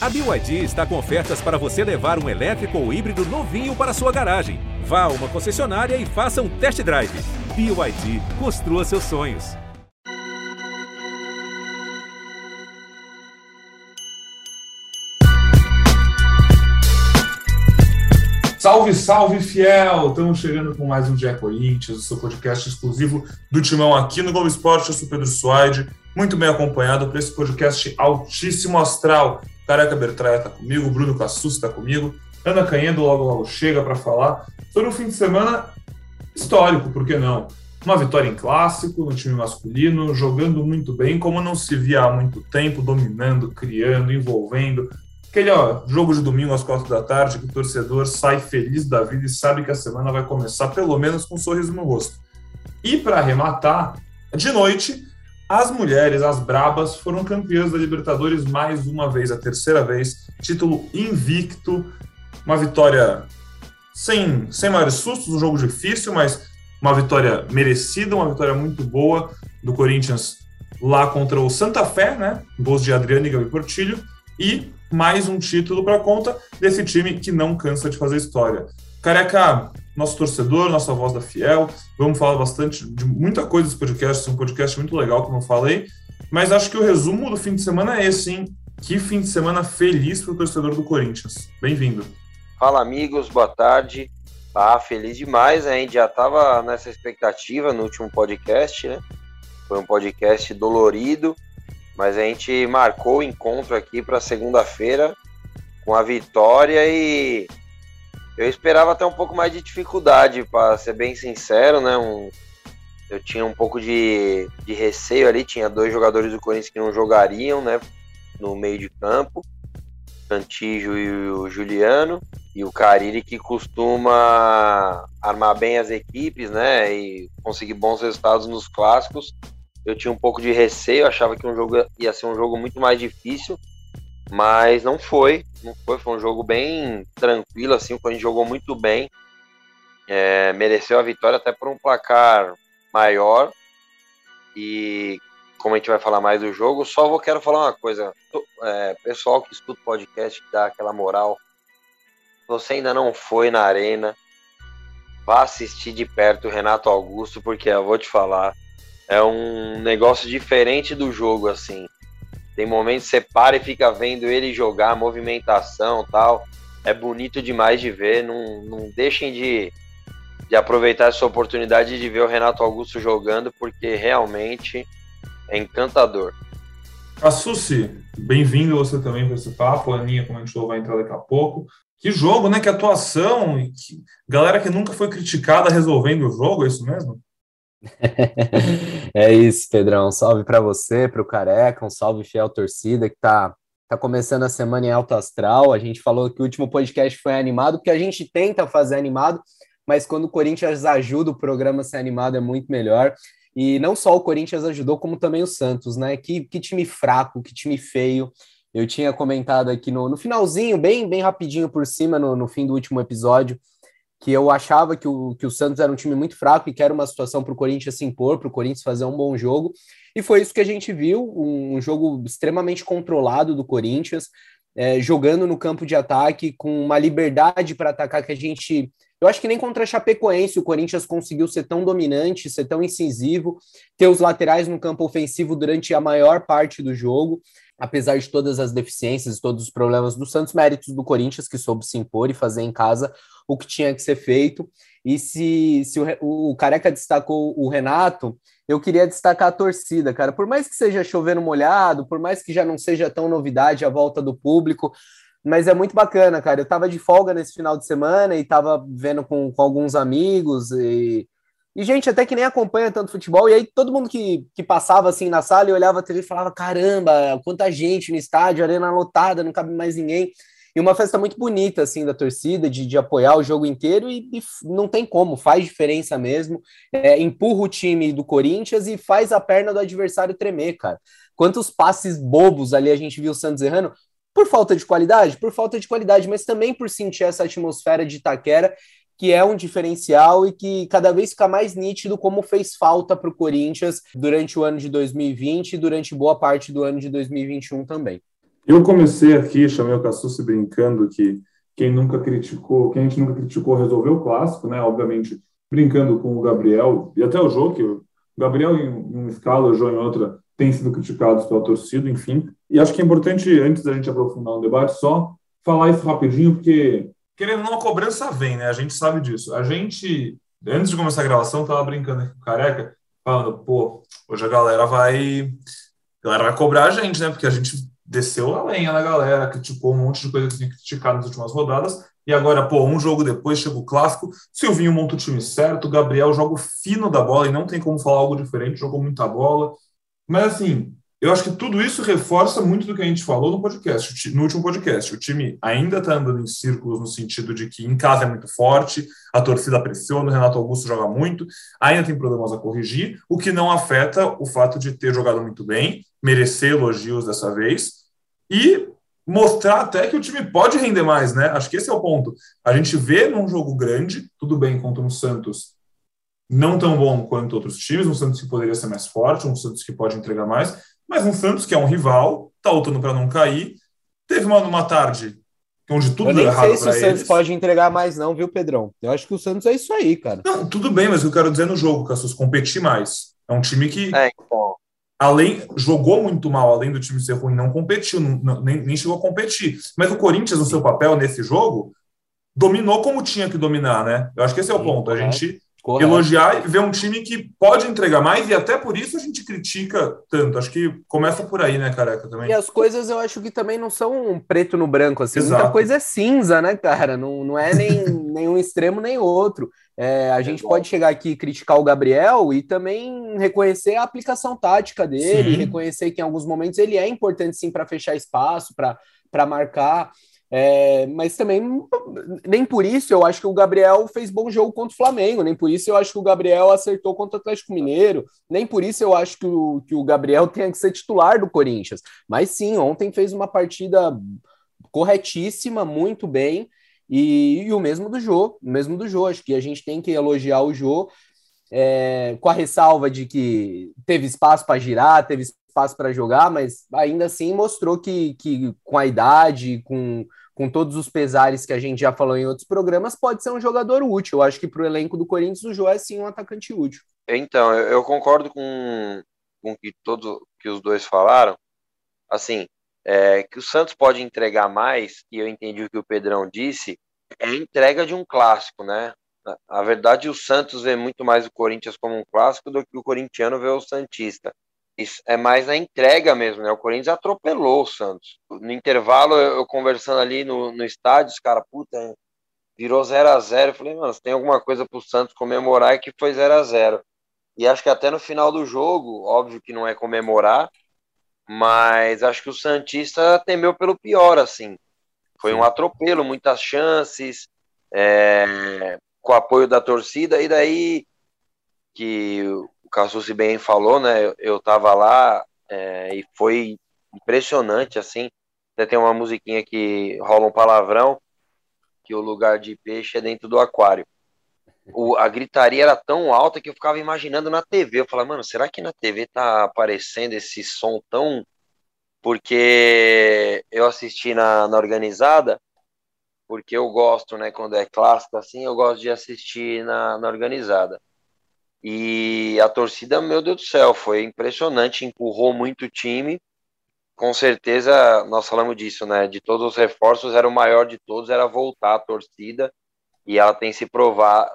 A BYD está com ofertas para você levar um elétrico ou híbrido novinho para sua garagem. Vá a uma concessionária e faça um test drive. BYD, construa seus sonhos. Salve, salve, fiel! Estamos chegando com mais um Dia Corinthians, o seu podcast exclusivo do Timão aqui no Globo Esporte. Eu sou Pedro Suaide, muito bem acompanhado por esse podcast altíssimo astral Careca Bertraia está comigo, Bruno Cassus está comigo, Ana Canhendo logo logo chega para falar sobre um fim de semana histórico, por que não? Uma vitória em clássico no time masculino, jogando muito bem, como não se via há muito tempo, dominando, criando, envolvendo. Aquele ó, jogo de domingo às quatro da tarde, que o torcedor sai feliz da vida e sabe que a semana vai começar pelo menos com um sorriso no rosto. E para arrematar, de noite, as mulheres, as brabas, foram campeãs da Libertadores mais uma vez, a terceira vez, título invicto, uma vitória sem, sem maiores sustos, um jogo difícil, mas uma vitória merecida, uma vitória muito boa do Corinthians lá contra o Santa Fé, né? Gols de Adriano e Gabi Portilho, e mais um título para conta desse time que não cansa de fazer história. Careca, nosso torcedor, nossa voz da Fiel. Vamos falar bastante de muita coisa desse podcast, é um podcast muito legal, como eu falei. Mas acho que o resumo do fim de semana é esse, hein? Que fim de semana feliz para o torcedor do Corinthians. Bem-vindo. Fala, amigos, boa tarde. Ah, feliz demais, a gente já estava nessa expectativa no último podcast, né? Foi um podcast dolorido, mas a gente marcou o encontro aqui para segunda-feira com a vitória e eu esperava até um pouco mais de dificuldade, para ser bem sincero, né? Um, eu tinha um pouco de, de receio ali, tinha dois jogadores do Corinthians que não jogariam, né? No meio de campo, Cantijo e o Juliano, e o Carille que costuma armar bem as equipes, né? E conseguir bons resultados nos clássicos. Eu tinha um pouco de receio, achava que um jogo ia ser um jogo muito mais difícil, mas não foi, não foi, foi um jogo bem tranquilo, assim, o Corinthians jogou muito bem, é, mereceu a vitória até por um placar maior, e como a gente vai falar mais do jogo, só vou quero falar uma coisa, é, pessoal que escuta o podcast, que dá aquela moral, você ainda não foi na arena, vá assistir de perto o Renato Augusto, porque eu vou te falar, é um negócio diferente do jogo, assim, tem momentos que você para e fica vendo ele jogar, movimentação tal. É bonito demais de ver. Não, não deixem de, de aproveitar essa oportunidade de ver o Renato Augusto jogando, porque realmente é encantador. A Susi, bem-vindo você também para esse papo. A Aninha comentou, vai entrar daqui a pouco. Que jogo, né? Que atuação. Que... Galera que nunca foi criticada resolvendo o jogo, é isso mesmo? é isso, Pedrão. Um salve para você, para o Careca, um salve fiel torcida que tá, tá começando a semana em alto astral. A gente falou que o último podcast foi animado, porque a gente tenta fazer animado, mas quando o Corinthians ajuda o programa a ser animado é muito melhor. E não só o Corinthians ajudou, como também o Santos, né? Que, que time fraco, que time feio. Eu tinha comentado aqui no, no finalzinho, bem, bem rapidinho por cima, no, no fim do último episódio, que eu achava que o, que o Santos era um time muito fraco e que era uma situação para o Corinthians se impor, para o Corinthians fazer um bom jogo. E foi isso que a gente viu: um jogo extremamente controlado do Corinthians, é, jogando no campo de ataque, com uma liberdade para atacar que a gente. Eu acho que nem contra a Chapecoense o Corinthians conseguiu ser tão dominante, ser tão incisivo, ter os laterais no campo ofensivo durante a maior parte do jogo apesar de todas as deficiências e todos os problemas do Santos, méritos do Corinthians, que soube se impor e fazer em casa o que tinha que ser feito. E se, se o, o Careca destacou o Renato, eu queria destacar a torcida, cara. Por mais que seja chovendo molhado, por mais que já não seja tão novidade a volta do público, mas é muito bacana, cara. Eu tava de folga nesse final de semana e tava vendo com, com alguns amigos e e gente até que nem acompanha tanto futebol, e aí todo mundo que, que passava assim na sala e olhava a TV e falava: caramba, quanta gente no estádio, arena lotada, não cabe mais ninguém. E uma festa muito bonita, assim, da torcida, de, de apoiar o jogo inteiro, e, e não tem como, faz diferença mesmo. É, empurra o time do Corinthians e faz a perna do adversário tremer, cara. Quantos passes bobos ali a gente viu o Santos errando, por falta de qualidade, por falta de qualidade, mas também por sentir essa atmosfera de Itaquera que é um diferencial e que cada vez fica mais nítido como fez falta para o Corinthians durante o ano de 2020 e durante boa parte do ano de 2021 também. Eu comecei aqui, chamei o Cassucci brincando que quem nunca criticou, quem a gente nunca criticou resolveu o clássico, né? Obviamente, brincando com o Gabriel e até o Jô, que o Gabriel em, uma escala, o Jô em outra, tem sido criticados pela torcida, enfim. E acho que é importante, antes da gente aprofundar o debate, só falar isso rapidinho, porque querendo ou não, a cobrança vem, né? A gente sabe disso. A gente, antes de começar a gravação, tava brincando aqui com o Careca, falando, pô, hoje a galera vai. A galera vai cobrar a gente, né? Porque a gente desceu a lenha na galera, criticou um monte de coisa que tinha criticado nas últimas rodadas. E agora, pô, um jogo depois chega o clássico. Silvinho monta o time certo, Gabriel joga o fino da bola e não tem como falar algo diferente, jogou muita bola. Mas assim, eu acho que tudo isso reforça muito do que a gente falou no podcast, no último podcast. O time ainda está andando em círculos no sentido de que em casa é muito forte, a torcida pressiona, o Renato Augusto joga muito, ainda tem problemas a corrigir, o que não afeta o fato de ter jogado muito bem, merecer elogios dessa vez e mostrar até que o time pode render mais, né? Acho que esse é o ponto. A gente vê num jogo grande, tudo bem contra um Santos não tão bom quanto outros times, um Santos que poderia ser mais forte, um Santos que pode entregar mais, mas um Santos que é um rival, tá lutando para não cair. Teve uma, uma tarde onde tudo deu errado. Eu nem sei se o Santos pode entregar mais, não, viu, Pedrão? Eu acho que o Santos é isso aí, cara. Não, tudo bem, mas eu quero dizer no jogo, Cassus, competir mais. É um time que. É, então. Além, jogou muito mal, além do time ser ruim, não competiu, não, nem, nem chegou a competir. Mas o Corinthians, no seu papel nesse jogo, dominou como tinha que dominar, né? Eu acho que esse é o ponto. A gente Correto. elogiar e ver um time que pode entregar mais, e até por isso a gente critica tanto. Acho que começa por aí, né, careca, também. E as coisas eu acho que também não são preto no branco, assim. Exato. Muita coisa é cinza, né, cara? Não, não é nem nenhum extremo nem outro. É, a gente pode chegar aqui e criticar o Gabriel e também reconhecer a aplicação tática dele, sim. reconhecer que em alguns momentos ele é importante sim para fechar espaço, para marcar. É, mas também, nem por isso eu acho que o Gabriel fez bom jogo contra o Flamengo, nem por isso eu acho que o Gabriel acertou contra o Atlético Mineiro, nem por isso eu acho que o, que o Gabriel tenha que ser titular do Corinthians. Mas sim, ontem fez uma partida corretíssima, muito bem, e, e o mesmo do Jô, o mesmo do Jô. Acho que a gente tem que elogiar o Jô. É, com a ressalva de que teve espaço para girar, teve espaço para jogar, mas ainda assim mostrou que, que com a idade, com, com todos os pesares que a gente já falou em outros programas, pode ser um jogador útil. Eu acho que para o elenco do Corinthians o João é sim um atacante útil. Então, eu, concordo com, com que todos que os dois falaram. Assim, é, que o Santos pode entregar mais, e eu entendi o que o Pedrão disse, é a entrega de um clássico, né? A verdade, o Santos vê muito mais o Corinthians como um clássico do que o corintiano vê o Santista. É mais na entrega mesmo, né? O Corinthians atropelou o Santos. No intervalo, eu, conversando ali no, no estádio, os caras, puta, virou 0 a 0 Eu falei, mano, se tem alguma coisa pro Santos comemorar é que foi 0 a 0 E acho que até no final do jogo, óbvio que não é comemorar, mas acho que o Santista temeu pelo pior, assim. Foi um atropelo, muitas chances, é, com o apoio da torcida, e daí que o Cassucci bem falou, né? Eu estava lá é, e foi impressionante, assim. Até tem uma musiquinha que rola um palavrão, que o lugar de peixe é dentro do aquário. O, a gritaria era tão alta que eu ficava imaginando na TV. Eu falava, mano, será que na TV tá aparecendo esse som tão. Porque eu assisti na, na organizada, porque eu gosto, né, quando é clássico assim, eu gosto de assistir na, na organizada. E a torcida, meu Deus do céu, foi impressionante, empurrou muito o time. Com certeza, nós falamos disso, né? De todos os reforços, era o maior de todos, era voltar a torcida. E ela tem se provar,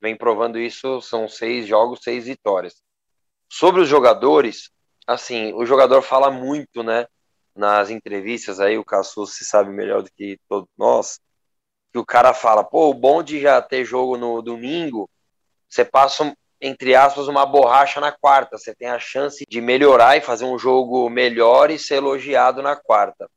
vem provando isso, são seis jogos, seis vitórias. Sobre os jogadores, assim, o jogador fala muito, né? Nas entrevistas aí, o Cassu se sabe melhor do que todos nós, que o cara fala, pô, o bom de já ter jogo no domingo, você passa entre aspas, uma borracha na quarta. Você tem a chance de melhorar e fazer um jogo melhor e ser elogiado na quarta.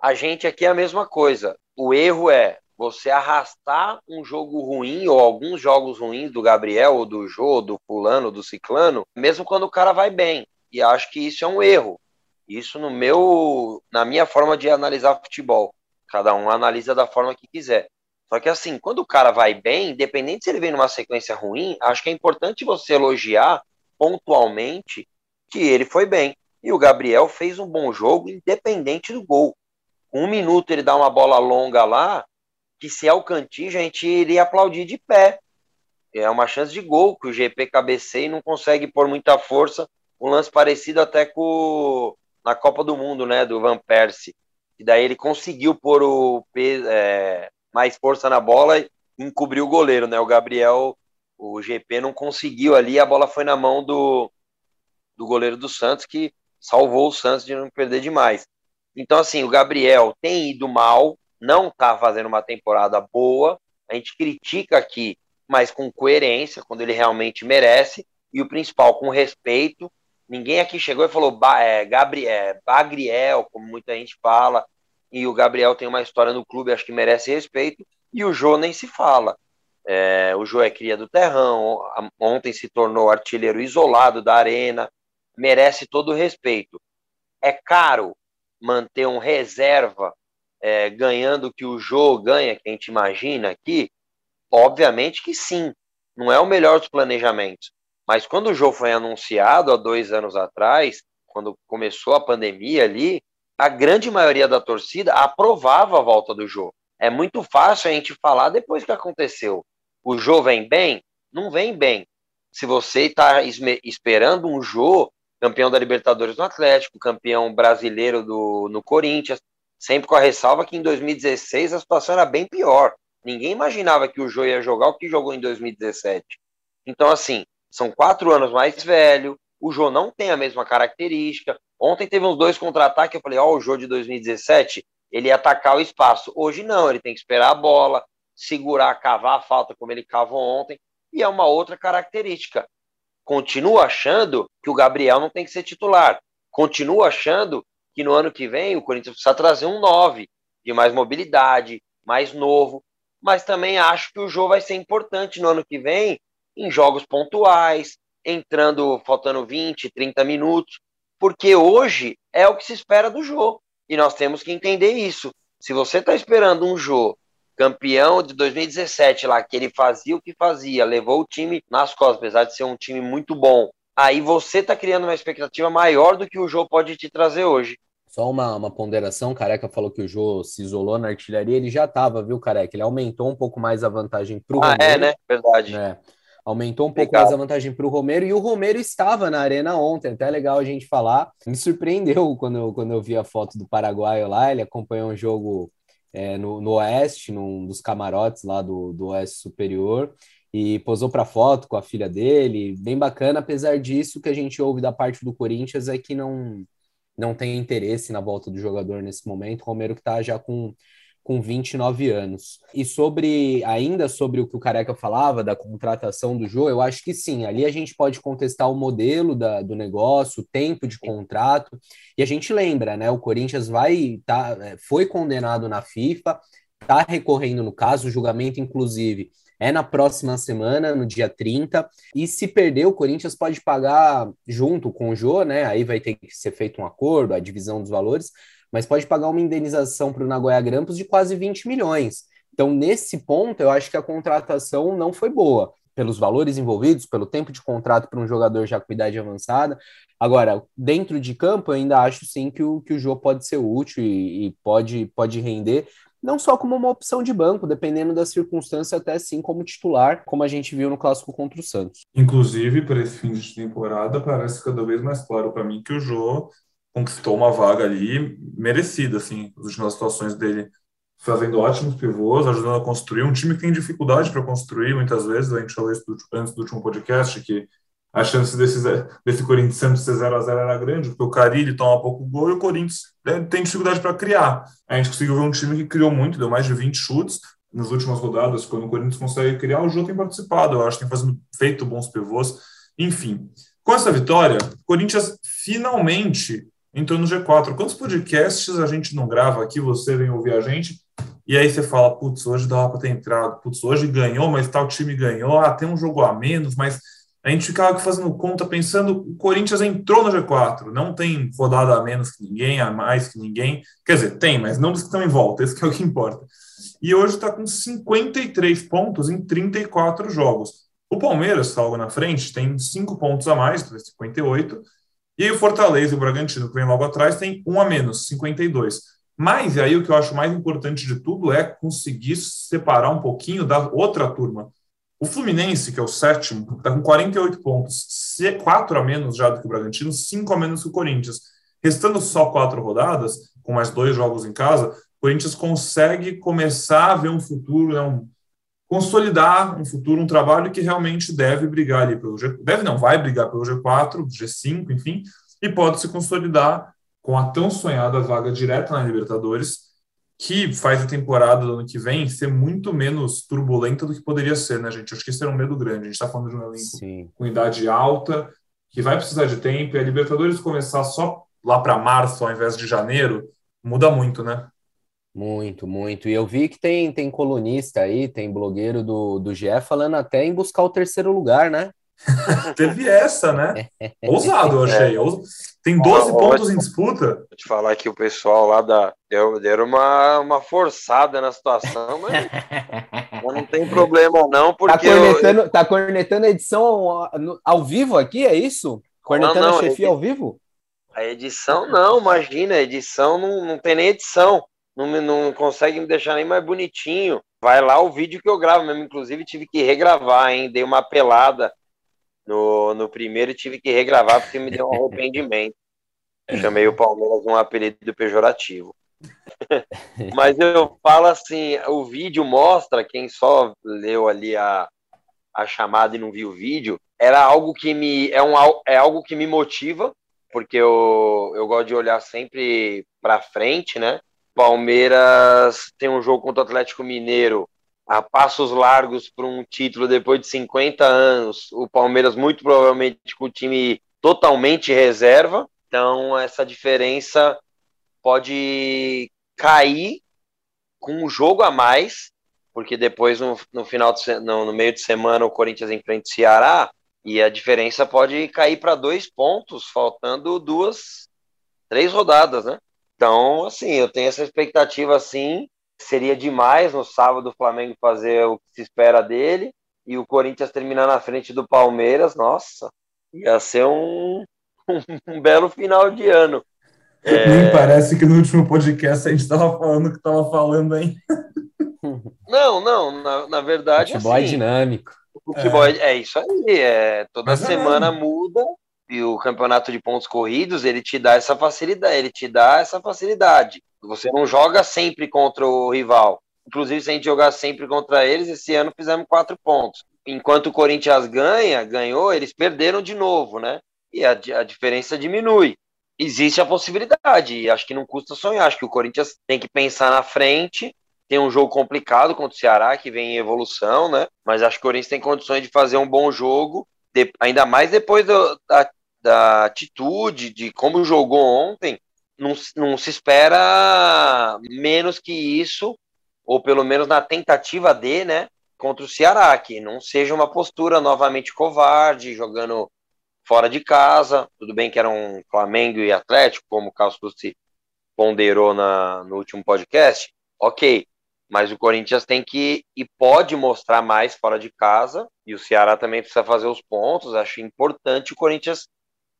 A gente aqui é a mesma coisa. O erro é você arrastar um jogo ruim ou alguns jogos ruins do Gabriel, ou do Jô, do fulano, do ciclano, mesmo quando o cara vai bem. E acho que isso é um erro. Isso no meu, na minha forma de analisar futebol. Cada um analisa da forma que quiser. Só que assim, quando o cara vai bem, independente se ele vem numa sequência ruim, acho que é importante você elogiar pontualmente que ele foi bem. E o Gabriel fez um bom jogo, independente do gol. Um minuto ele dá uma bola longa lá, que se é o Cantígio, a gente iria aplaudir de pé. É uma chance de gol, que o GP cabeceia e não consegue pôr muita força. Um lance parecido até com na Copa do Mundo, né, do Van Persie. E daí ele conseguiu pôr o é, mais força na bola e encobriu o goleiro, né? O Gabriel, o GP não conseguiu ali, a bola foi na mão do, do goleiro do Santos, que salvou o Santos de não perder demais. Então, assim, o Gabriel tem ido mal, não está fazendo uma temporada boa, a gente critica aqui, mas com coerência, quando ele realmente merece, e o principal, com respeito. Ninguém aqui chegou e falou é, Gabriel, é, Bagriel, como muita gente fala, e o Gabriel tem uma história no clube, acho que merece respeito, e o Jô nem se fala. É, o Jô é cria do Terrão, ontem se tornou artilheiro isolado da Arena, merece todo o respeito. É caro manter um reserva é, ganhando o que o Jô ganha, que a gente imagina aqui? Obviamente que sim, não é o melhor dos planejamentos. Mas quando o Jô foi anunciado há dois anos atrás, quando começou a pandemia ali, a grande maioria da torcida aprovava a volta do Jô. É muito fácil a gente falar depois que aconteceu. O Jô vem bem? Não vem bem. Se você está esperando um Jô campeão da Libertadores no Atlético, campeão brasileiro do, no Corinthians, sempre com a ressalva que em 2016 a situação era bem pior. Ninguém imaginava que o Jô ia jogar o que jogou em 2017. Então, assim, são quatro anos mais velho, o Jô não tem a mesma característica. Ontem teve uns dois contra-ataques, eu falei, ó, oh, o Jô de 2017, ele ia atacar o espaço. Hoje não, ele tem que esperar a bola, segurar, cavar a falta como ele cavou ontem, e é uma outra característica continuo achando que o Gabriel não tem que ser titular. Continuo achando que no ano que vem o Corinthians precisa trazer um 9 de mais mobilidade, mais novo. Mas também acho que o jogo vai ser importante no ano que vem em jogos pontuais, entrando faltando 20, 30 minutos, porque hoje é o que se espera do jogo. E nós temos que entender isso. Se você está esperando um jogo campeão de 2017 lá, que ele fazia o que fazia, levou o time nas costas, apesar de ser um time muito bom. Aí você tá criando uma expectativa maior do que o jogo pode te trazer hoje. Só uma, uma ponderação, Careca falou que o Jô se isolou na artilharia, ele já tava, viu, Careca? Ele aumentou um pouco mais a vantagem pro ah, é, Romero. Ah, é, né? Verdade. É. Aumentou um pouco mais a vantagem para o Romero e o Romero estava na arena ontem, até é legal a gente falar. Me surpreendeu quando eu, quando eu vi a foto do Paraguai lá, ele acompanhou um jogo é, no, no Oeste, num dos camarotes lá do, do Oeste Superior, e posou para foto com a filha dele, bem bacana. Apesar disso, o que a gente ouve da parte do Corinthians é que não, não tem interesse na volta do jogador nesse momento. O Romero que está já com com 29 anos. E sobre, ainda sobre o que o Careca falava da contratação do Jô, eu acho que sim, ali a gente pode contestar o modelo da, do negócio, o tempo de contrato, e a gente lembra, né, o Corinthians vai, tá, é, foi condenado na FIFA, está recorrendo no caso, o julgamento, inclusive, é na próxima semana, no dia 30, e se perder, o Corinthians pode pagar junto com o Jô, né, aí vai ter que ser feito um acordo, a divisão dos valores, mas pode pagar uma indenização para o Nagoya Grampus de quase 20 milhões. Então, nesse ponto, eu acho que a contratação não foi boa, pelos valores envolvidos, pelo tempo de contrato para um jogador já com idade avançada. Agora, dentro de campo, eu ainda acho sim que o, que o jogo pode ser útil e, e pode, pode render, não só como uma opção de banco, dependendo da circunstância, até sim como titular, como a gente viu no clássico contra o Santos. Inclusive, para esse fim de temporada, parece cada vez mais claro para mim que o Jô conquistou uma vaga ali merecida, assim, as últimas situações dele fazendo ótimos pivôs, ajudando a construir um time que tem dificuldade para construir muitas vezes, a gente falou isso antes do último podcast, que a chance desse, desse Corinthians Santos ser 0 a 0 era grande, porque o Carilli toma pouco gol e o Corinthians né, tem dificuldade para criar. A gente conseguiu ver um time que criou muito, deu mais de 20 chutes nas últimas rodadas, quando o Corinthians consegue criar, o Jô tem participado, eu acho, tem fazendo, feito bons pivôs, enfim. Com essa vitória, o Corinthians finalmente entrou no G4. Quantos podcasts a gente não grava aqui, você vem ouvir a gente, e aí você fala, putz, hoje dava para ter entrado, putz, hoje ganhou, mas tal time ganhou, ah, tem um jogo a menos, mas a gente ficava fazendo conta, pensando, o Corinthians entrou no G4, não tem rodada a menos que ninguém, a mais que ninguém, quer dizer, tem, mas não dos que estão em volta, esse é o que importa. E hoje está com 53 pontos em 34 jogos. O Palmeiras está logo na frente, tem 5 pontos a mais, 58, E aí o Fortaleza e o Bragantino, que vem logo atrás, tem um a menos, 52. Mas aí o que eu acho mais importante de tudo é conseguir separar um pouquinho da outra turma. O Fluminense, que é o sétimo, está com 48 pontos, quatro a menos já do que o Bragantino, cinco a menos que o Corinthians. Restando só quatro rodadas, com mais dois jogos em casa, o Corinthians consegue começar a ver um futuro, né, um, consolidar um futuro, um trabalho que realmente deve brigar ali pelo G, deve não, vai brigar pelo G4, G5, enfim, e pode se consolidar com a tão sonhada vaga direta na Libertadores, que faz a temporada do ano que vem ser muito menos turbulenta do que poderia ser, né, gente? Acho que esse era um medo grande. A gente está falando de um elenco Sim. com idade alta, que vai precisar de tempo, e a Libertadores começar só lá para março ao invés de janeiro, muda muito, né? Muito, muito. E eu vi que tem, tem colunista aí, tem blogueiro do, do GE falando até em buscar o terceiro lugar, né? Teve essa, né? Ousado, eu achei. É. Tem 12 pontos em disputa. Vou te falar que o pessoal lá da. Deu, deram uma, uma forçada na situação, mas, mas não tem problema, não, porque. Tá cornetando, eu... tá cornetando a edição ao, ao, vivo aqui, é isso? Cornetando não, não, a chefia ao vivo? A edição não, imagina, a edição não, não tem nem edição não, não consegue me deixar nem mais bonitinho. Vai lá o vídeo que eu gravo mesmo. Inclusive, tive que regravar, hein? Dei uma pelada no, no primeiro e tive que regravar porque me deu um arrependimento. Chamei o Palmeiras um apelido pejorativo. Mas eu falo assim: o vídeo mostra, quem só leu ali a, a chamada e não viu o vídeo, era algo que me é, um, é algo que me motiva, porque eu, eu gosto de olhar sempre para frente, né? Palmeiras tem um jogo contra o Atlético Mineiro a passos largos para um título depois de 50 anos. O Palmeiras, muito provavelmente, com o time totalmente reserva. Então, essa diferença pode cair com um jogo a mais, porque depois, no, no final de, no, no meio de semana, o Corinthians enfrenta o Ceará e a diferença pode cair para dois pontos, faltando duas, três rodadas, né? Então, assim, eu tenho essa expectativa, assim, seria demais no sábado o Flamengo fazer o que se espera dele e o Corinthians terminar na frente do Palmeiras, nossa, ia ser um, um, belo final de ano. É... Nem parece que no último podcast a gente estava falando o que estava falando, hein? Não, não, na, na verdade. Futebol é assim, é dinâmico. O futebol é. é isso aí, é, toda Mas é semana é muda e o campeonato de pontos corridos, ele te dá essa facilidade, ele te dá essa facilidade. Você não joga sempre contra o rival. Inclusive, se a gente jogar sempre contra eles, esse ano fizemos quatro pontos. Enquanto o Corinthians ganha, ganhou, eles perderam de novo, né? E a, a diferença diminui. Existe a possibilidade, e acho que não custa sonhar. Acho que o Corinthians tem que pensar na frente. Tem um jogo complicado contra o Ceará, que vem em evolução, né? Mas acho que o Corinthians tem condições de fazer um bom jogo, de, ainda mais depois do, da, da atitude, de como jogou ontem, não, não se espera menos que isso, ou pelo menos na tentativa de, né, contra o Ceará, que não seja uma postura novamente covarde, jogando fora de casa. Tudo bem que era um Flamengo e Atlético, como o Carlos se ponderou na, no último podcast, ok. Mas o Corinthians tem que e pode mostrar mais fora de casa, e o Ceará também precisa fazer os pontos. Acho importante o Corinthians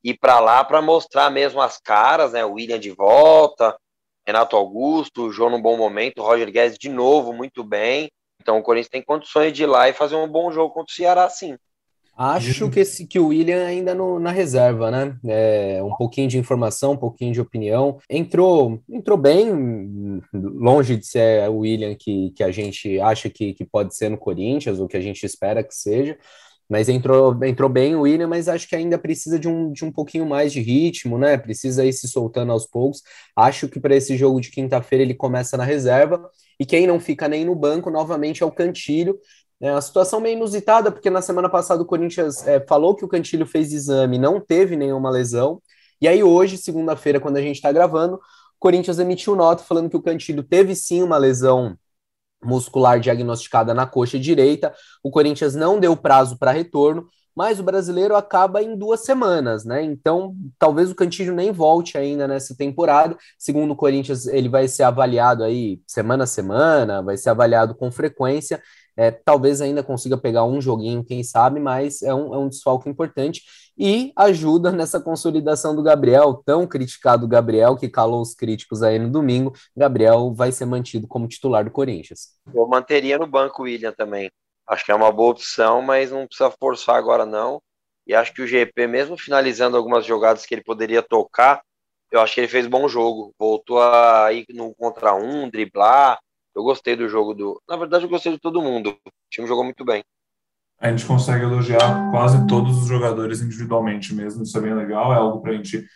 ir para lá para mostrar mesmo as caras, né? O William de volta, Renato Augusto, o João num bom momento, Roger Guedes de novo, muito bem. Então o Corinthians tem condições de ir lá e fazer um bom jogo contra o Ceará, sim. Acho que, esse, que o William ainda no, na reserva, né? É, um pouquinho de informação, um pouquinho de opinião. Entrou, entrou bem, longe de ser o William que, que a gente acha que, que pode ser no Corinthians, ou que a gente espera que seja. Mas entrou, entrou bem o William, mas acho que ainda precisa de um, de um pouquinho mais de ritmo, né? Precisa ir se soltando aos poucos. Acho que para esse jogo de quinta-feira ele começa na reserva. E quem não fica nem no banco, novamente, é o Cantilho. É uma situação meio inusitada, porque na semana passada o Corinthians é, falou que o Cantilho fez exame, não teve nenhuma lesão. E aí, hoje, segunda-feira, quando a gente está gravando, o Corinthians emitiu nota falando que o Cantilho teve sim uma lesão muscular diagnosticada na coxa direita. O Corinthians não deu prazo para retorno, mas o brasileiro acaba em duas semanas, né? Então, talvez o Cantillo nem volte ainda nessa temporada. Segundo o Corinthians, ele vai ser avaliado aí semana a semana, vai ser avaliado com frequência. É, talvez ainda consiga pegar um joguinho, quem sabe, mas é um, é um desfalque importante. E ajuda nessa consolidação do Gabriel, tão criticado Gabriel, que calou os críticos aí no domingo. Gabriel vai ser mantido como titular do Corinthians. Eu manteria no banco o William também. Acho que é uma boa opção, mas não precisa forçar agora não. E acho que o GP, mesmo finalizando algumas jogadas que ele poderia tocar, eu acho que ele fez bom jogo. Voltou a ir no contra um, driblar. Eu gostei do jogo do. Na verdade, eu gostei de todo mundo. O time jogou muito bem a gente consegue elogiar quase todos os jogadores individualmente mesmo, isso é bem legal, é algo para a gente,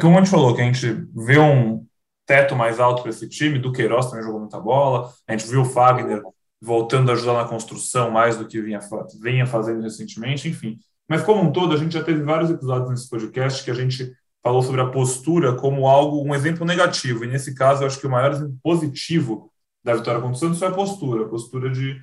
como a gente falou, que a gente vê um teto mais alto para esse time, do Queiroz também jogou muita bola, a gente viu o Fagner voltando a ajudar na construção mais do que vinha, vinha fazendo recentemente, enfim. Mas como um todo, a gente já teve vários episódios nesse podcast que a gente falou sobre a postura como algo, um exemplo negativo, e nesse caso eu acho que o maior exemplo positivo da vitória contra o Santos foi a postura, a postura de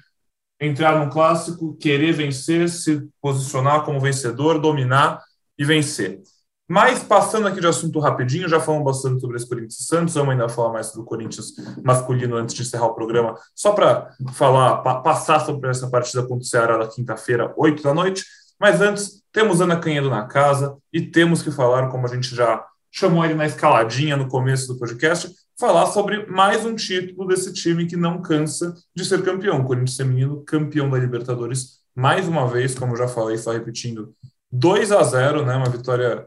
entrar num clássico, querer vencer, se posicionar como vencedor, dominar e vencer. Mas passando aqui de assunto rapidinho, já falamos bastante sobre esse Corinthians Santos, vamos ainda falar mais sobre o Corinthians masculino antes de encerrar o programa, só para falar, pa passar sobre essa partida contra o Ceará da quinta-feira, 8 da noite. Mas antes, temos Ana Canhedo na casa e temos que falar, como a gente já chamou ele na escaladinha no começo do podcast, falar sobre mais um título desse time que não cansa de ser campeão. O Corinthians feminino, campeão da Libertadores, mais uma vez, como já falei, só repetindo, 2 a 0 né? Uma vitória.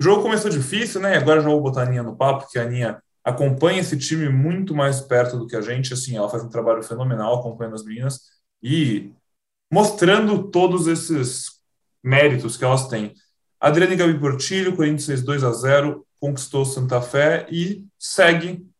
O jogo começou difícil, né? Agora já vou botar a Aninha no papo, porque a Aninha acompanha esse time muito mais perto do que a gente. Assim, ela faz um trabalho fenomenal acompanhando as meninas e mostrando todos esses méritos que elas têm. Adriane Gabi Portilho, Corinthians fez 2 a 0 conquistou Santa Fé e segue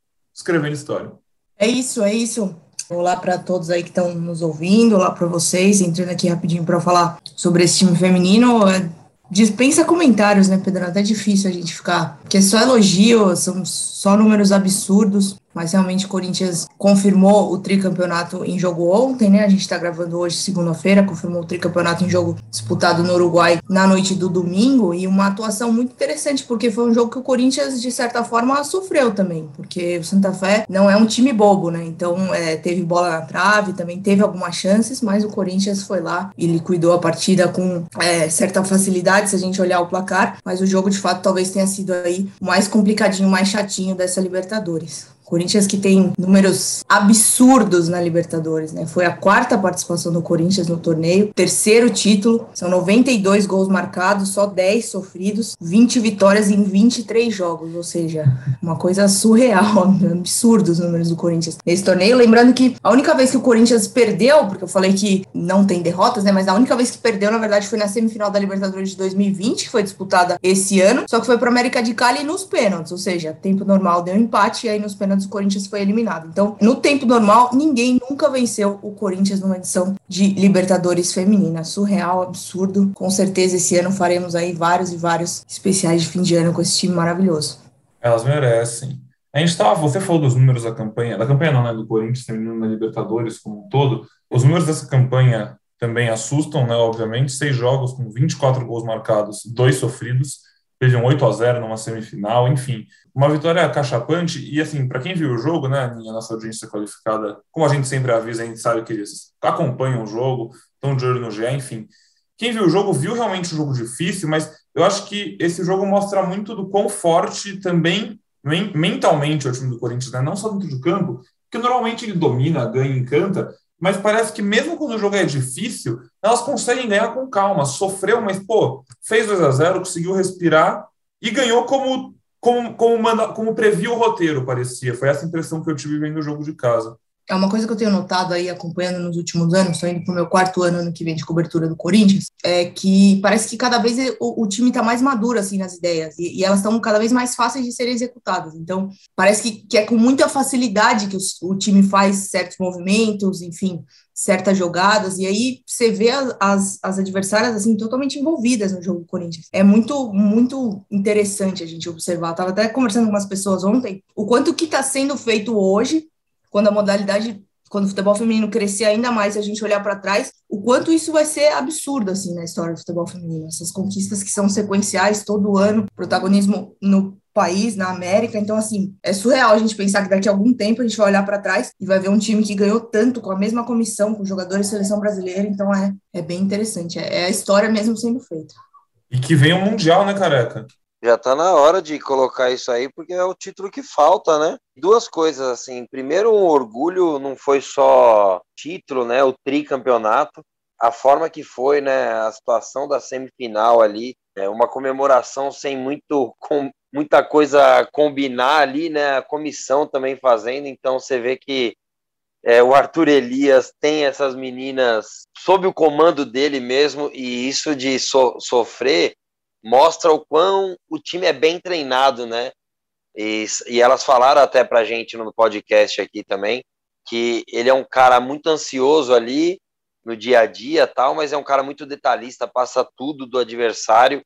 escrevendo história. É isso, é isso. Olá para todos aí que estão nos ouvindo, olá para vocês, entrando aqui rapidinho para falar sobre esse time feminino. É, dispensa comentários, né, Pedro? Até difícil a gente ficar, porque é só elogio, são só números absurdos mas realmente o Corinthians confirmou o tricampeonato em jogo ontem, né? A gente está gravando hoje, segunda-feira, confirmou o tricampeonato em jogo disputado no Uruguai na noite do domingo e uma atuação muito interessante, porque foi um jogo que o Corinthians, de certa forma, sofreu também, porque o Santa Fé não é um time bobo, né? Então, é, teve bola na trave, também teve algumas chances, mas o Corinthians foi lá e liquidou a partida com é, certa facilidade, se a gente olhar o placar, mas o jogo, de fato, talvez tenha sido aí o mais complicadinho, mais chatinho dessa Libertadores. Corinthians que tem números absurdos na Libertadores, né? Foi a quarta participação do Corinthians no torneio, terceiro título, são 92 gols marcados, só 10 sofridos, 20 vitórias em 23 jogos, ou seja, uma coisa surreal, absurdos os números do Corinthians nesse torneio. Lembrando que a única vez que o Corinthians perdeu, porque eu falei que não tem derrotas, né? Mas a única vez que perdeu, na verdade, foi na semifinal da Libertadores de 2020, que foi disputada esse ano, só que foi para América de Cali nos pênaltis, ou seja, tempo normal deu empate e aí nos pênaltis o Corinthians foi eliminado. Então, no tempo normal, ninguém nunca venceu o Corinthians numa edição de Libertadores feminina. Surreal, absurdo. Com certeza esse ano faremos aí vários e vários especiais de fim de ano com esse time maravilhoso. Elas merecem. A gente estava, você falou dos números da campanha, da campanha não, né, do Corinthians feminino na Libertadores como um todo. Os números dessa campanha também assustam, né, obviamente. Seis jogos com 24 gols marcados, dois sofridos teve um 8 a 0 numa semifinal, enfim, uma vitória cachapante. E assim, para quem viu o jogo, né, a nossa audiência qualificada, como a gente sempre avisa, a gente sabe que eles acompanham o jogo, estão de olho no GE, enfim. Quem viu o jogo viu realmente um jogo difícil, mas eu acho que esse jogo mostra muito do quão forte também mentalmente é o time do Corinthians, né? não só dentro do campo, porque normalmente ele domina, ganha, encanta, mas parece que mesmo quando o jogo é difícil, elas conseguem ganhar com calma. Sofreu, mas, pô, fez 2 a 0 conseguiu respirar e ganhou como, como, como, manda, como o roteiro, parecia. Foi essa impressão que eu tive vendo o jogo de casa é uma coisa que eu tenho notado aí, acompanhando nos últimos anos, estou indo para o meu quarto ano, ano que vem de cobertura do Corinthians, é que parece que cada vez o, o time está mais maduro, assim, nas ideias, e, e elas estão cada vez mais fáceis de serem executadas. Então, parece que, que é com muita facilidade que o, time faz certos movimentos, enfim, certas jogadas, e aí você vê as, as adversárias, assim, totalmente envolvidas no jogo do Corinthians. É muito, muito interessante a gente observar. Estava até conversando com umas pessoas ontem, o quanto que está sendo feito hoje quando a modalidade, quando o futebol feminino crescer ainda mais, a gente olhar para trás, o quanto isso vai ser absurdo assim na história do futebol feminino. Essas conquistas que são sequenciais todo ano, protagonismo no país, na América. Então, assim, é surreal a gente pensar que daqui a algum tempo a gente vai olhar para trás e vai ver um time que ganhou tanto com a mesma comissão, com jogadores de seleção brasileira. Então, é, é bem interessante. É, é a história mesmo sendo feita. E que vem o Mundial, né, careca? Já tá na hora de colocar isso aí, porque é o título que falta, né? Duas coisas, assim. Primeiro, um orgulho não foi só título, né? O tricampeonato. A forma que foi, né? A situação da semifinal ali. É uma comemoração sem muito, com muita coisa combinar ali, né? A comissão também fazendo. Então, você vê que é, o Arthur Elias tem essas meninas sob o comando dele mesmo. E isso de so sofrer mostra o quão o time é bem treinado, né? E, e elas falaram até pra gente no podcast aqui também que ele é um cara muito ansioso ali no dia a dia, tal, mas é um cara muito detalhista, passa tudo do adversário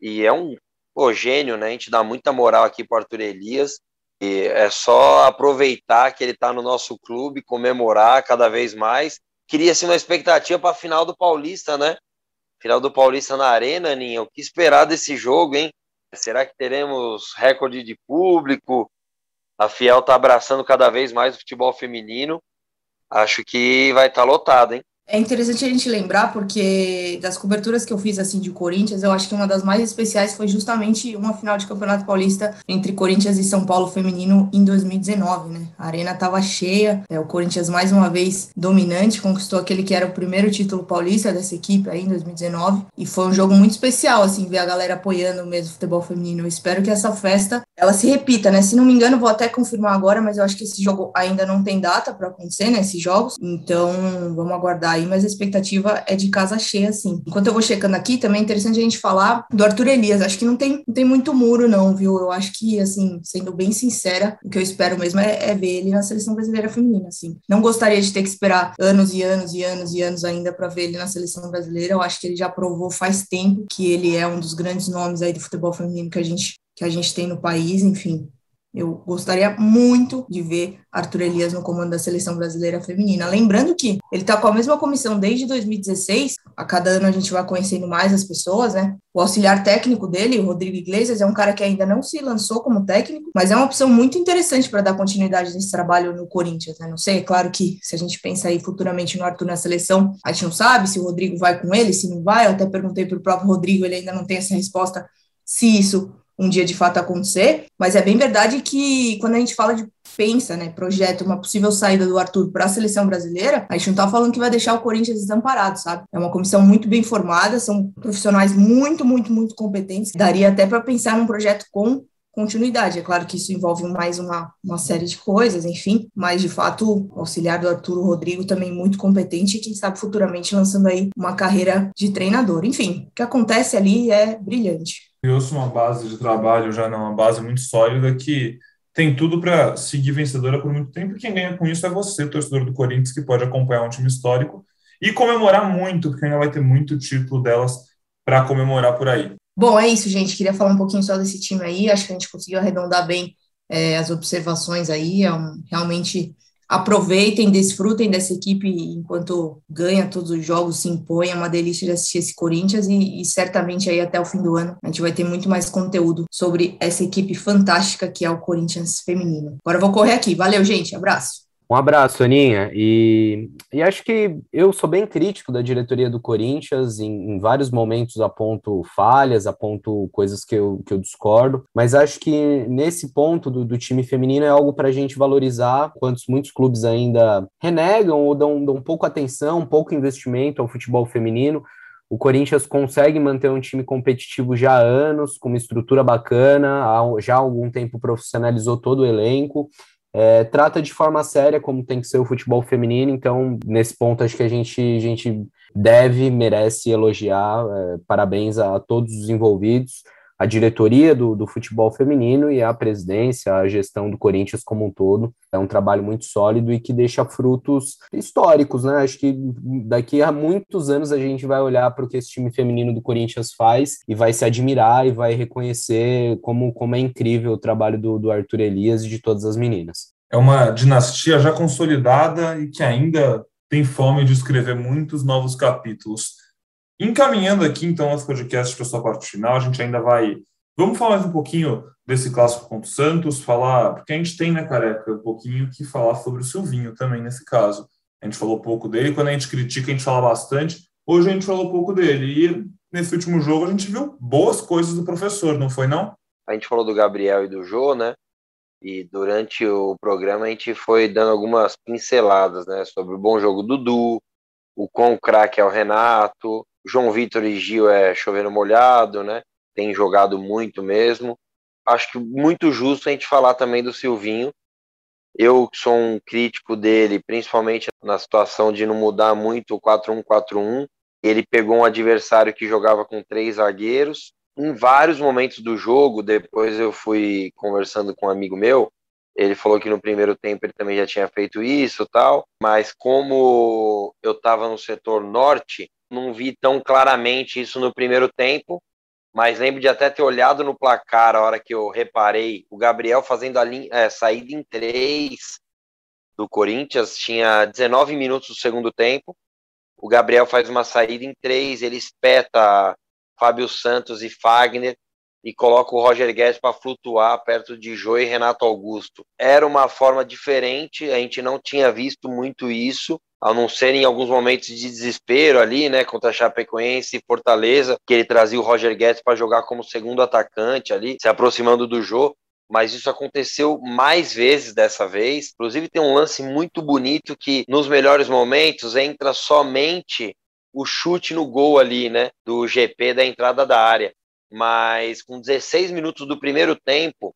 e é um pô, gênio, né? A gente dá muita moral aqui pro Arthur Elias. E é só aproveitar que ele está no nosso clube, comemorar cada vez mais. Queria-se uma expectativa para a final do Paulista, né? Final do Paulista na Arena, Ninho. O que esperar desse jogo, hein? Será que teremos recorde de público? A Fiel está abraçando cada vez mais o futebol feminino. Acho que vai estar tá lotado, hein? É interessante a gente lembrar, porque das coberturas que eu fiz assim de Corinthians, eu acho que uma das mais especiais foi justamente uma final de Campeonato Paulista entre Corinthians e São Paulo feminino em 2019, né? A arena estava cheia, é, o Corinthians mais uma vez dominante, conquistou aquele que era o primeiro título paulista dessa equipe aí em 2019, e foi um jogo muito especial, assim, ver a galera apoiando mesmo o futebol feminino. Eu espero que essa festa ela se repita, né? Se não me engano, vou até confirmar agora, mas eu acho que esse jogo ainda não tem data para acontecer, né? Esses jogos, então vamos aguardar aí, mas a expectativa é de casa cheia, assim. Enquanto eu vou checando aqui, também é interessante a gente falar do Arthur Elias. Acho que não tem, não tem muito muro, não, viu? Eu acho que, assim, sendo bem sincera, o que eu espero mesmo é, é ver ele na seleção brasileira feminina, assim. Não gostaria de ter que esperar anos e anos e anos e anos ainda para ver ele na seleção brasileira. Eu acho que ele já provou faz tempo que ele é um dos grandes nomes aí do futebol feminino que a gente que a gente tem no país, enfim, eu gostaria muito de ver Arthur Elias no comando da seleção brasileira feminina. Lembrando que ele está com a mesma comissão desde 2016. A cada ano a gente vai conhecendo mais as pessoas, né? O auxiliar técnico dele, o Rodrigo Iglesias, é um cara que ainda não se lançou como técnico, mas é uma opção muito interessante para dar continuidade nesse trabalho no Corinthians, né? Não sei, é claro que se a gente pensa aí futuramente no Arthur na seleção, a gente não sabe se o Rodrigo vai com ele, se não vai. Eu até perguntei para o próprio Rodrigo, ele ainda não tem essa resposta se isso um dia de fato acontecer, mas é bem verdade que quando a gente fala de pensa, né, projeto, uma possível saída do Arthur para a seleção brasileira, a gente não está falando que vai deixar o Corinthians desamparado, sabe? É uma comissão muito bem formada, são profissionais muito, muito, muito competentes. Daria até para pensar num projeto com continuidade. É claro que isso envolve mais uma, uma série de coisas, enfim, mas de fato o auxiliar do Arturo Rodrigo também muito competente e quem sabe futuramente lançando aí uma carreira de treinador. Enfim, o que acontece ali é brilhante criou-se uma base de trabalho já não, uma base muito sólida que tem tudo para seguir vencedora por muito tempo. E quem ganha com isso é você, torcedor do Corinthians, que pode acompanhar um time histórico e comemorar muito, porque ainda vai ter muito título delas para comemorar por aí. Bom, é isso, gente. Queria falar um pouquinho só desse time aí. Acho que a gente conseguiu arredondar bem é, as observações aí. É um, realmente aproveitem, desfrutem dessa equipe enquanto ganha todos os jogos, se impõe. É uma delícia de assistir esse Corinthians e, e, certamente aí até o fim do ano a gente vai ter muito mais conteúdo sobre essa equipe fantástica que é o Corinthians feminino. Agora eu vou correr aqui. Valeu, gente. Abraço. Um abraço, Aninha. E, e acho que eu sou bem crítico da diretoria do Corinthians, em, em, vários momentos aponto falhas, aponto coisas que eu, que eu discordo, mas acho que nesse ponto do, do time feminino é algo para a gente valorizar, quantos muitos clubes ainda renegam ou dão, dão pouco atenção, pouco investimento ao futebol feminino. O Corinthians consegue manter um time competitivo já há anos, com uma estrutura bacana, já há algum tempo profissionalizou todo o elenco é, trata de forma séria como tem que ser o futebol feminino, então nesse ponto acho que a gente, a gente deve, merece elogiar, é, parabéns a, a todos os envolvidos a diretoria do, do futebol feminino e a presidência, a gestão do Corinthians como um todo. É um trabalho muito sólido e que deixa frutos históricos, né? Acho que daqui a muitos anos a gente vai olhar para o que esse time feminino do Corinthians faz e vai se admirar e vai reconhecer como, como é incrível o trabalho do, do Arthur Elias e de todas as meninas. É uma dinastia já consolidada e que ainda tem fome de escrever muitos novos capítulos. Encaminhando aqui, então, nosso podcast para a sua parte final, a gente ainda vai. Vamos falar mais um pouquinho desse clássico contra o Santos, falar, porque a gente tem, né, careca, um pouquinho que falar sobre o Silvinho também nesse caso. A gente falou pouco dele, quando a gente critica, a gente fala bastante. Hoje a gente falou pouco dele. E nesse último jogo a gente viu boas coisas do professor, não foi não? A gente falou do Gabriel e do Jô, né? E durante o programa a gente foi dando algumas pinceladas, né? Sobre o bom jogo do Dudu, o quão craque é o Renato, João Vitor e Gil é chovendo molhado, né? Tem jogado muito mesmo. Acho que muito justo a gente falar também do Silvinho. Eu sou um crítico dele, principalmente na situação de não mudar muito o 4-1-4-1. Ele pegou um adversário que jogava com três zagueiros. Em vários momentos do jogo, depois eu fui conversando com um amigo meu, ele falou que no primeiro tempo ele também já tinha feito isso tal, mas como eu estava no setor norte, não vi tão claramente isso no primeiro tempo, mas lembro de até ter olhado no placar a hora que eu reparei o Gabriel fazendo a linha, é, saída em três do Corinthians, tinha 19 minutos do segundo tempo, o Gabriel faz uma saída em três, ele espeta Fábio Santos e Fagner, e coloca o Roger Guedes para flutuar perto de Jô e Renato Augusto. Era uma forma diferente, a gente não tinha visto muito isso, a não ser em alguns momentos de desespero ali, né, contra Chapecoense e Fortaleza, que ele trazia o Roger Guedes para jogar como segundo atacante ali, se aproximando do Jô, mas isso aconteceu mais vezes dessa vez. Inclusive tem um lance muito bonito que nos melhores momentos entra somente o chute no gol ali, né, do GP da entrada da área mas com 16 minutos do primeiro tempo,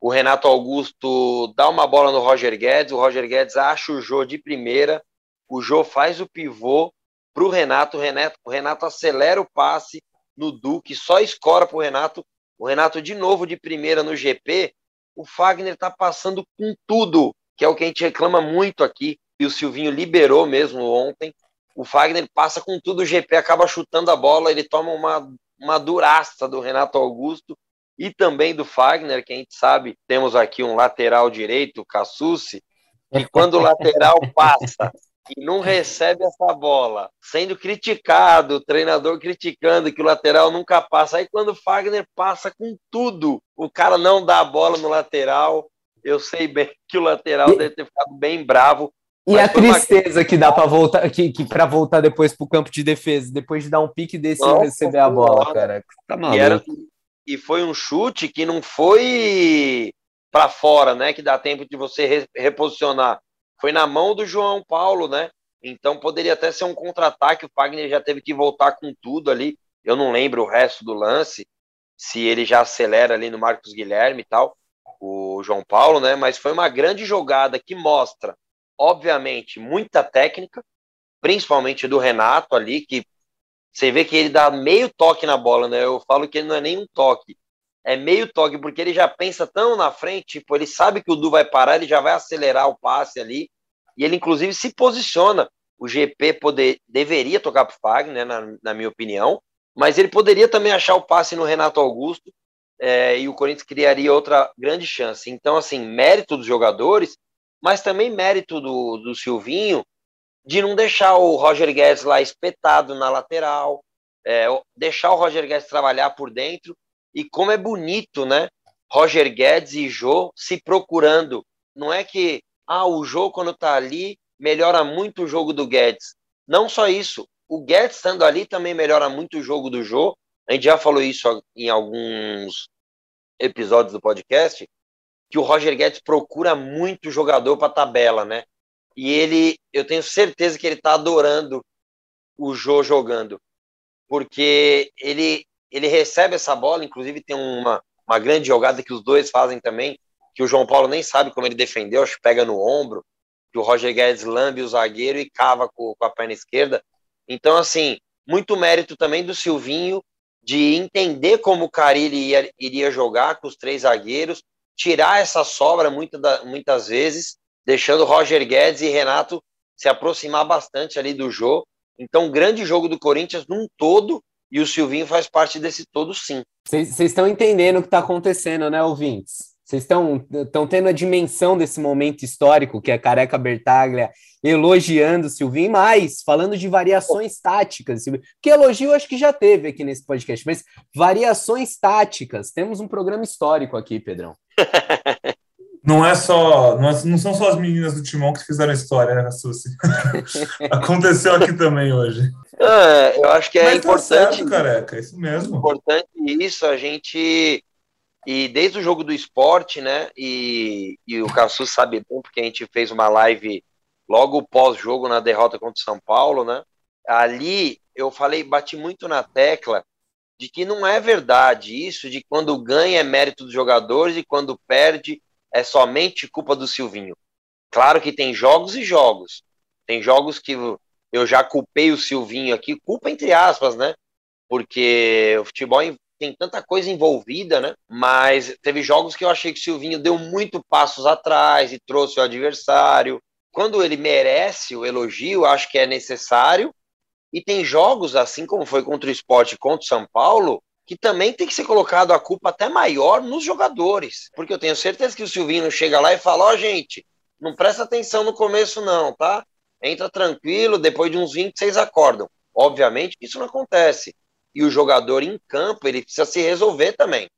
o Renato Augusto dá uma bola no Roger Guedes, o Roger Guedes acha o Jô de primeira, o Jô faz o pivô para o Renato, o Renato acelera o passe no Duque, só escora para o Renato, o Renato de novo de primeira no GP, o Fagner está passando com tudo, que é o que a gente reclama muito aqui, e o Silvinho liberou mesmo ontem, o Fagner passa com tudo, o GP acaba chutando a bola, ele toma uma uma duraça do Renato Augusto e também do Fagner, que a gente sabe, temos aqui um lateral direito, Cassucci, e quando o lateral passa e não recebe essa bola, sendo criticado, o treinador criticando que o lateral nunca passa, aí quando o Fagner passa com tudo, o cara não dá a bola no lateral, eu sei bem que o lateral deve ter ficado bem bravo, e a tristeza uma... que dá para voltar, que, que para voltar depois para o campo de defesa, depois de dar um pique desse e receber a bola, cara. Tá maluco. E, era, e foi um chute que não foi para fora, né? Que dá tempo de você re, reposicionar. Foi na mão do João Paulo, né? Então poderia até ser um contra-ataque. O Fagner já teve que voltar com tudo ali. Eu não lembro o resto do lance, se ele já acelera ali no Marcos Guilherme e tal, o João Paulo, né? Mas foi uma grande jogada que mostra obviamente, muita técnica, principalmente do Renato ali, que você vê que ele dá meio toque na bola, né? Eu falo que ele não é nem um toque, é meio toque, porque ele já pensa tão na frente, tipo, ele sabe que o Du vai parar, ele já vai acelerar o passe ali, e ele inclusive se posiciona. O GP poder, deveria tocar o Fagner, né, na, na minha opinião, mas ele poderia também achar o passe no Renato Augusto, é, e o Corinthians criaria outra grande chance. Então, assim, mérito dos jogadores, mas também mérito do, do Silvinho de não deixar o Roger Guedes lá espetado na lateral, é, deixar o Roger Guedes trabalhar por dentro. E como é bonito, né? Roger Guedes e Jô se procurando. Não é que ah, o Jô, quando tá ali, melhora muito o jogo do Guedes. Não só isso, o Guedes estando ali também melhora muito o jogo do Jô. A gente já falou isso em alguns episódios do podcast, que o Roger Guedes procura muito jogador para tabela, né? E ele, eu tenho certeza que ele está adorando o Jô jogando, porque ele ele recebe essa bola, inclusive tem uma, uma grande jogada que os dois fazem também, que o João Paulo nem sabe como ele defendeu, acho que pega no ombro, que o Roger Guedes lambe o zagueiro e cava com, com a perna esquerda. Então, assim, muito mérito também do Silvinho de entender como o Carilli iria, iria jogar com os três zagueiros, tirar essa sobra muita muitas vezes, deixando Roger Guedes e Renato se aproximar bastante ali do jogo. Então, grande jogo do Corinthians num todo, e o Silvinho faz parte desse todo, sim. Vocês estão entendendo o que está acontecendo, né, ouvintes? Vocês estão tendo a dimensão desse momento histórico que é Careca Bertaglia elogiando o Silvinho, mas falando de variações táticas. Que elogio acho que já teve aqui nesse podcast, mas variações táticas. Temos um programa histórico aqui, Pedrão. não é só. Não, é, não, são só as meninas do Timão que fizeram a história, né, Suzy? Aconteceu aqui também hoje. É, eu acho que é Mas tá importante. Tá certo, careca, é isso mesmo. Importante isso, a gente. E desde o jogo do esporte, né? E, e o Cassu sabe bem, porque a gente fez uma live logo pós-jogo na derrota contra o São Paulo, né? Ali eu falei, bati muito na tecla de que não é verdade isso de quando ganha é mérito dos jogadores e quando perde é somente culpa do Silvinho. Claro que tem jogos e jogos. Tem jogos que eu já culpei o Silvinho aqui, culpa entre aspas, né? Porque o futebol tem tanta coisa envolvida, né? Mas teve jogos que eu achei que o Silvinho deu muito passos atrás e trouxe o adversário. Quando ele merece o elogio, acho que é necessário, e tem jogos, assim como foi contra o esporte contra o São Paulo, que também tem que ser colocado a culpa até maior nos jogadores. Porque eu tenho certeza que o Silvinho chega lá e fala: Ó, oh, gente, não presta atenção no começo, não, tá? Entra tranquilo, depois de uns 20 vocês acordam. Obviamente isso não acontece. E o jogador em campo, ele precisa se resolver também.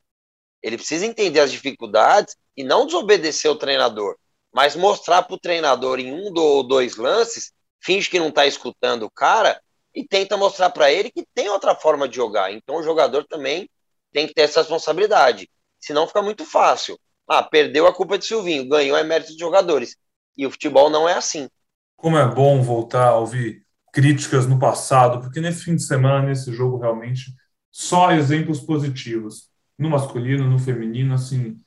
Ele precisa entender as dificuldades e não desobedecer o treinador, mas mostrar para o treinador em um ou dois lances, finge que não está escutando o cara e tenta mostrar para ele que tem outra forma de jogar. Então o jogador também tem que ter essa responsabilidade. Senão fica muito fácil. Ah, perdeu a culpa de Silvinho, ganhou é mérito dos jogadores. E o futebol não é assim. Como é bom voltar a ouvir críticas no passado, porque nesse fim de semana, nesse jogo, realmente, só exemplos positivos. No masculino, no feminino, assim.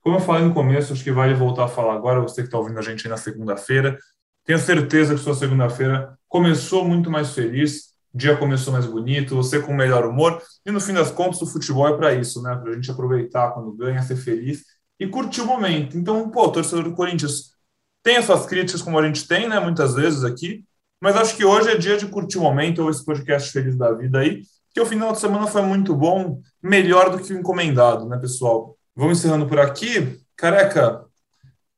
Como eu falei no começo, acho que vale voltar a falar agora, você que está ouvindo a gente aí na segunda-feira. Tenho certeza que sua segunda-feira começou muito mais feliz, o dia começou mais bonito, você com melhor humor, e no fim das contas o futebol é para isso, né? Para a gente aproveitar quando ganha, ser feliz e curtir o momento. Então, pô, torcedor do Corinthians tem as suas críticas, como a gente tem, né? Muitas vezes aqui, mas acho que hoje é dia de curtir o momento, ou esse podcast feliz da vida aí, que o final de semana foi muito bom, melhor do que o encomendado, né, pessoal? Vamos encerrando por aqui. Careca,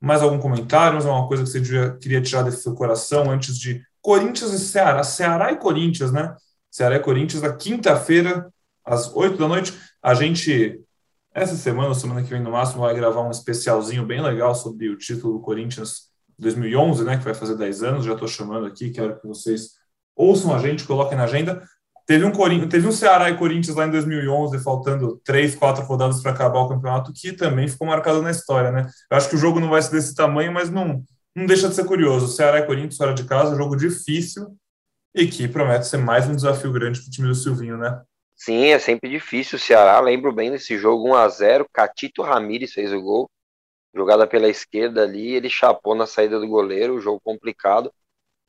mais algum comentário, mais alguma coisa que você queria tirar desse seu coração antes de Corinthians e Ceará, Ceará e Corinthians, né? Ceará e Corinthians, na quinta-feira, às oito da noite. A gente, essa semana, semana que vem no máximo, vai gravar um especialzinho bem legal sobre o título do Corinthians 2011, né? Que vai fazer 10 anos. Já estou chamando aqui, quero que vocês ouçam a gente, coloquem na agenda. Teve um, Corinthians, teve um Ceará e Corinthians lá em 2011, faltando três, quatro rodadas para acabar o campeonato, que também ficou marcado na história, né? Eu acho que o jogo não vai ser desse tamanho, mas não, não deixa de ser curioso. Ceará e Corinthians fora de casa, jogo difícil e que promete ser mais um desafio grande para o time do Silvinho, né? Sim, é sempre difícil. O Ceará, lembro bem desse jogo 1 a 0 Catito Ramires fez o gol. Jogada pela esquerda ali, ele chapou na saída do goleiro, jogo complicado.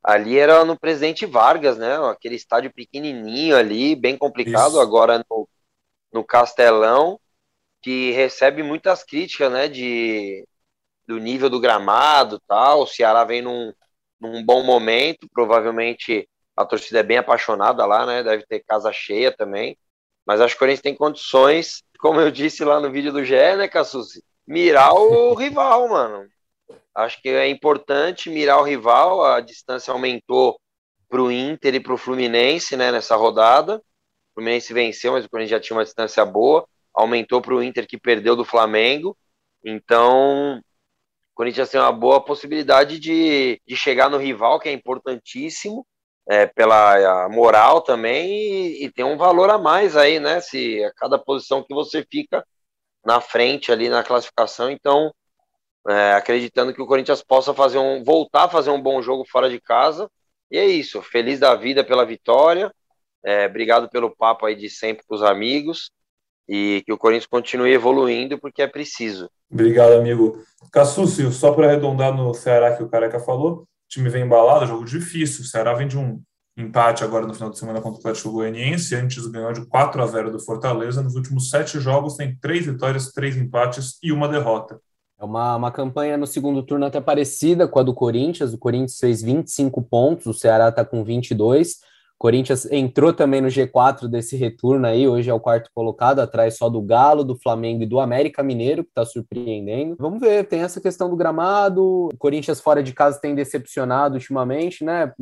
Ali era no Presidente Vargas, né? Aquele estádio pequenininho ali, bem complicado. Isso. Agora no, no Castelão, que recebe muitas críticas, né? De, do nível do gramado tal. O Ceará vem num, num bom momento, provavelmente a torcida é bem apaixonada lá, né? Deve ter casa cheia também. Mas acho que o Corinthians tem condições, como eu disse lá no vídeo do GE, né, Cassucci? Mirar o rival, mano. Acho que é importante mirar o rival. A distância aumentou para o Inter e para o Fluminense né, nessa rodada. O Fluminense venceu, mas o Corinthians já tinha uma distância boa. Aumentou para o Inter que perdeu do Flamengo. Então, Corinthians tem uma boa possibilidade de, de chegar no rival, que é importantíssimo, é, pela moral também, e, e, tem um valor a mais aí, né? Se a cada posição que você fica na frente ali na classificação, então é, acreditando que o Corinthians possa fazer um voltar a fazer um bom jogo fora de casa. E é isso, feliz da vida pela vitória. É, obrigado pelo papo aí de sempre com os amigos e que o Corinthians continue evoluindo porque é preciso. Obrigado, amigo. Cassúcio, só para arredondar no Ceará que o Careca falou, o time vem embalado, jogo difícil. O Ceará vem de um empate agora no final de semana contra o Atlético Goianiense, antes ganhou de 4 a 0 do Fortaleza. Nos últimos sete jogos tem três vitórias, três empates e uma derrota. É uma, uma campanha no segundo turno até parecida com a do Corinthians. O Corinthians fez 25 pontos, o Ceará está com 22. Corinthians entrou também no G4 desse retorno aí, hoje é o quarto colocado, atrás só do Galo, do Flamengo e do América Mineiro, que está surpreendendo. Vamos ver, tem essa questão do gramado, o Corinthians fora de casa tem decepcionado ultimamente, né?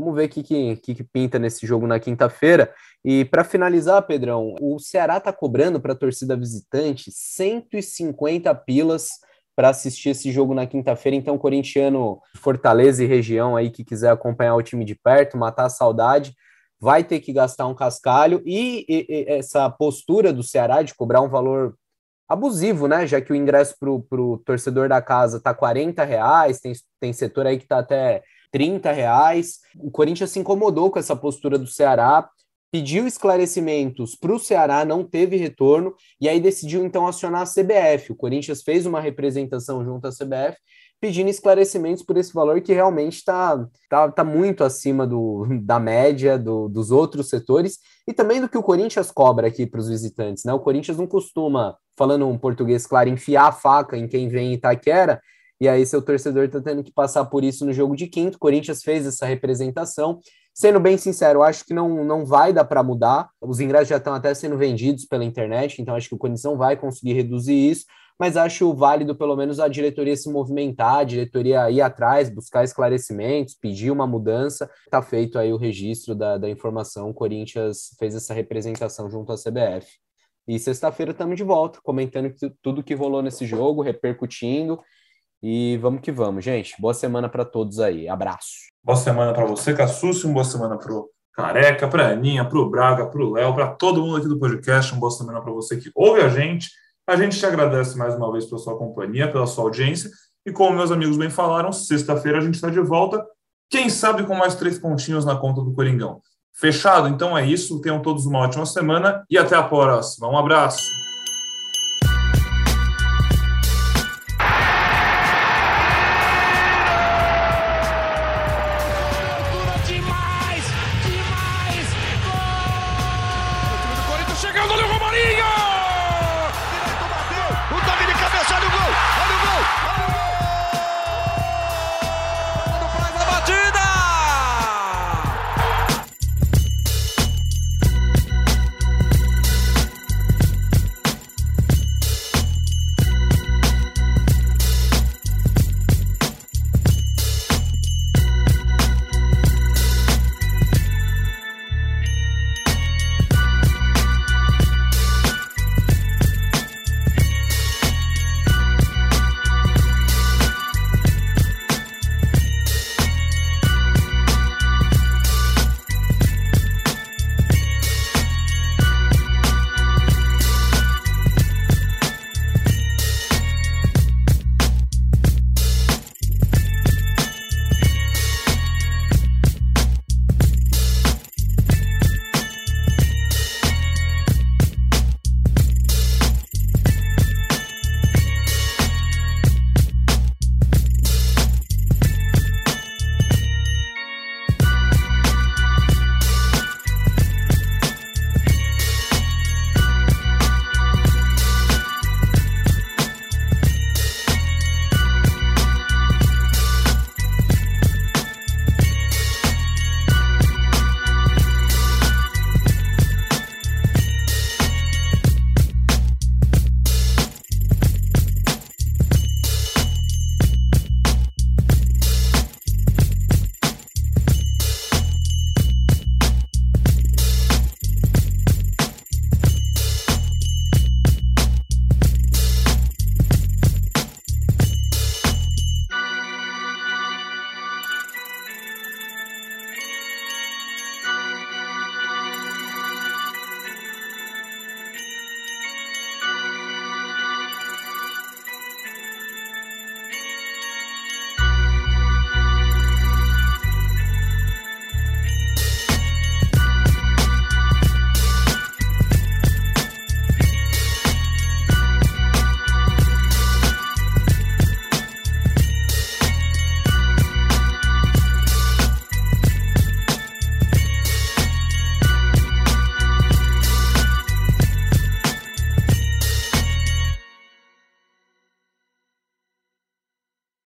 Vamos ver o que, que, que, pinta nesse jogo na quinta-feira. E para finalizar, Pedrão, o Ceará está cobrando para a torcida visitante 150 pilas para assistir esse jogo na quinta-feira. Então, corintiano, Fortaleza e região aí que quiser acompanhar o time de perto, matar a saudade, vai ter que gastar um cascalho. E, e, e essa postura do Ceará de cobrar um valor abusivo, né? Já que o ingresso para o torcedor da casa tá 40 reais, tem, tem setor aí que tá até 30 reais. O Corinthians se incomodou com essa postura do Ceará, pediu esclarecimentos para o Ceará, não teve retorno, e aí decidiu então acionar a CBF. O Corinthians fez uma representação junto à CBF, pedindo esclarecimentos por esse valor que realmente está tá, tá muito acima do, da média do, dos outros setores e também do que o Corinthians cobra aqui para os visitantes. Né? O Corinthians não costuma, falando um português claro, enfiar a faca em quem vem em Itaquera, e aí seu torcedor está tendo que passar por isso no jogo de quinto. Corinthians fez essa representação. Sendo bem sincero, acho que não, não vai dar para mudar. Os ingressos já estão até sendo vendidos pela internet, então acho que o Corinthians vai conseguir reduzir isso mas acho válido pelo menos a diretoria se movimentar, a diretoria ir atrás, buscar esclarecimentos, pedir uma mudança. Está feito aí o registro da, da informação, o Corinthians fez essa representação junto à CBF. E sexta-feira estamos de volta, comentando tudo que rolou nesse jogo, repercutindo. E vamos que vamos, gente. Boa semana para todos aí. Abraço. Boa semana para você, Cassucci. Uma boa semana para o Careca, para a Aninha, para o Braga, para o Léo, para todo mundo aqui do podcast. Uma boa semana para você que ouve a gente. A gente te agradece mais uma vez pela sua companhia, pela sua audiência. E como meus amigos bem falaram, sexta-feira a gente está de volta. Quem sabe com mais três pontinhos na conta do Coringão. Fechado? Então é isso. Tenham todos uma ótima semana e até a próxima. Um abraço.